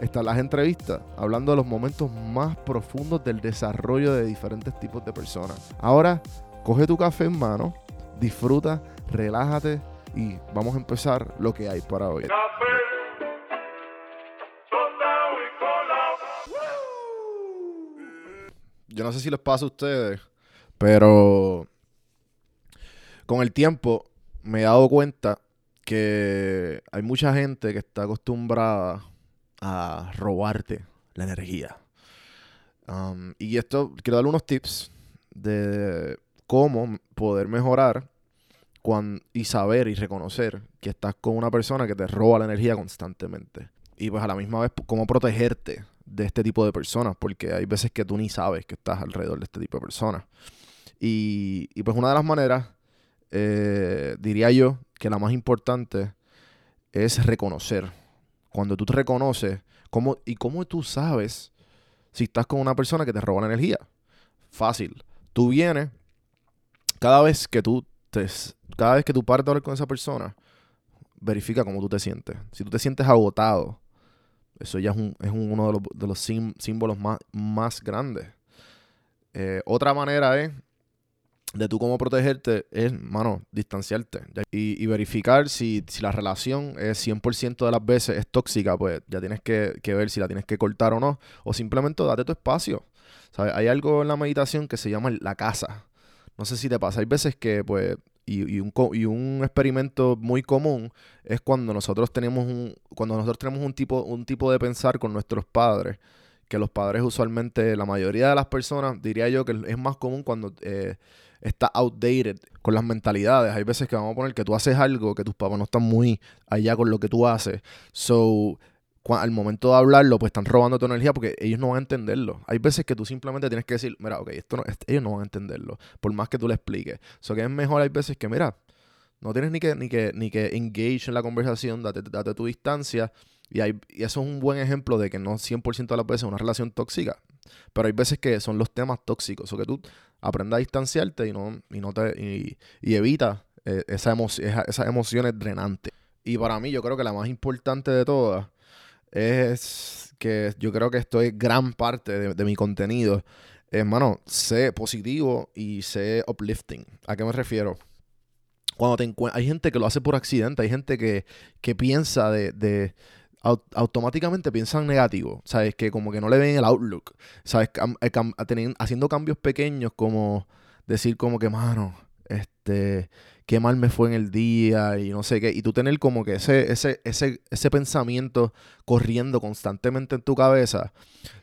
están las entrevistas, hablando de los momentos más profundos del desarrollo de diferentes tipos de personas. Ahora, coge tu café en mano, disfruta, relájate y vamos a empezar lo que hay para hoy. Yo no sé si les pasa a ustedes, pero con el tiempo me he dado cuenta que hay mucha gente que está acostumbrada a robarte la energía. Um, y esto, quiero darle unos tips de cómo poder mejorar y saber y reconocer que estás con una persona que te roba la energía constantemente. Y pues a la misma vez, cómo protegerte de este tipo de personas, porque hay veces que tú ni sabes que estás alrededor de este tipo de personas. Y, y pues una de las maneras, eh, diría yo, que la más importante es reconocer cuando tú te reconoces, ¿cómo, ¿y cómo tú sabes si estás con una persona que te roba la energía? Fácil. Tú vienes, cada vez que tú te, cada vez que tú partes a hablar con esa persona, verifica cómo tú te sientes. Si tú te sientes agotado, eso ya es, uno de los, símbolos más, más grandes. Eh, otra manera es de tú cómo protegerte es, mano, distanciarte y, verificar si, la relación es 100% de las veces es tóxica, pues ya tienes que, ver si la tienes que cortar o no, o simplemente date tu espacio. ¿Sabes? Hay algo en la meditación que se llama la casa. No sé si te pasa, hay veces que, pues, y, un, y un experimento muy común es cuando nosotros tenemos un, cuando nosotros tenemos un tipo, un tipo de pensar con nuestros padres que los padres usualmente, la mayoría de las personas, diría yo que es más común cuando eh, está outdated con las mentalidades. Hay veces que vamos a poner que tú haces algo que tus papás no están muy allá con lo que tú haces. So, al momento de hablarlo, pues están robando tu energía porque ellos no van a entenderlo. Hay veces que tú simplemente tienes que decir, mira, ok, esto no, ellos no van a entenderlo, por más que tú le expliques. So que es mejor, hay veces que, mira, no tienes ni que, ni que, ni que engage en la conversación, date, date tu distancia. Y, hay, y eso es un buen ejemplo de que no 100% de las veces es una relación tóxica. Pero hay veces que son los temas tóxicos. O que tú aprendas a distanciarte y no, y no te, y, evita eh, esa esas emociones drenantes. Y para mí, yo creo que la más importante de todas es que yo creo que esto es gran parte de, mi contenido. Hermano, sé positivo y sé uplifting. ¿A qué me refiero? Cuando te hay gente que lo hace por accidente, hay gente que, que piensa de automáticamente piensan negativo, ¿sabes? Que como que no le ven el outlook, ¿sabes? Eh, haciendo cambios pequeños como decir como que, mano, este, qué mal me fue en el día y no sé qué, y tú tener como que ese, ese, ese, ese pensamiento corriendo constantemente en tu cabeza,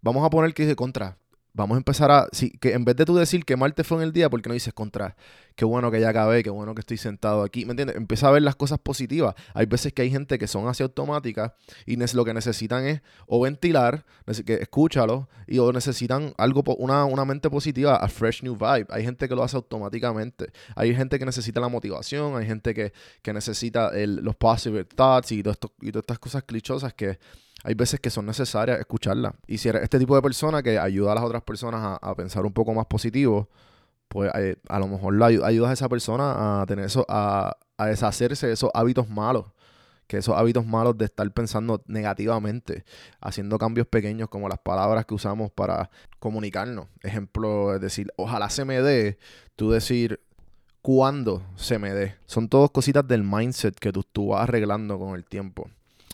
vamos a poner que dice contra, vamos a empezar a, que en vez de tú decir que mal te fue en el día, porque no dices contra, qué bueno que ya acabé, qué bueno que estoy sentado aquí, ¿me entiendes? Empieza a ver las cosas positivas. Hay veces que hay gente que son así automáticas y lo que necesitan es o ventilar, que escúchalo, y o necesitan algo, una, una mente positiva, a fresh new vibe. Hay gente que lo hace automáticamente. Hay gente que necesita la motivación, hay gente que, necesita los positive thoughts y, y todas estas cosas clichosas que hay veces que son necesarias escucharlas. Y si eres este tipo de persona que ayuda a las otras personas a, pensar un poco más positivo, pues eh, a lo mejor la, ayudas a esa persona a tener eso, a, deshacerse de esos hábitos malos. Que esos hábitos malos de estar pensando negativamente, haciendo cambios pequeños como las palabras que usamos para comunicarnos. Ejemplo, es decir, ojalá se me dé, tú decir, cuándo se me dé. Son todas cositas del mindset que tú, tú vas arreglando con el tiempo.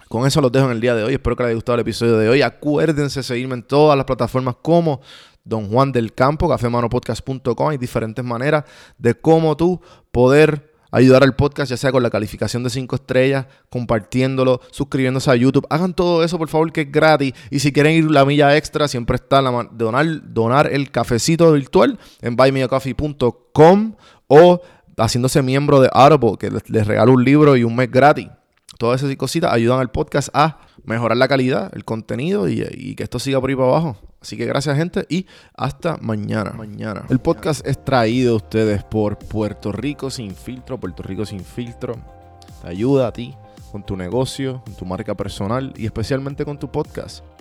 Con eso los dejo en el día de hoy. Espero que les haya gustado el episodio de hoy. Acuérdense de seguirme en todas las plataformas como Don Juan del Campo, cafemanopodcast.com. Hay diferentes maneras de cómo tú poder ayudar al podcast, ya sea con la calificación de 5 estrellas, compartiéndolo, suscribiéndose a YouTube. Hagan todo eso, por favor, que es gratis. Y si quieren ir la milla extra, siempre está la donar, donar el cafecito virtual en buymeacoffee.com o haciéndose miembro de Audible, que les regalo un libro y un mes gratis. Todas esas cositas ayudan al podcast a mejorar la calidad, el contenido y, que esto siga por ahí para abajo. Así que gracias gente y hasta mañana. mañana. El podcast es traído a ustedes por Puerto Rico sin filtro. Puerto Rico sin filtro te ayuda a ti con tu negocio, con tu marca personal y especialmente con tu podcast.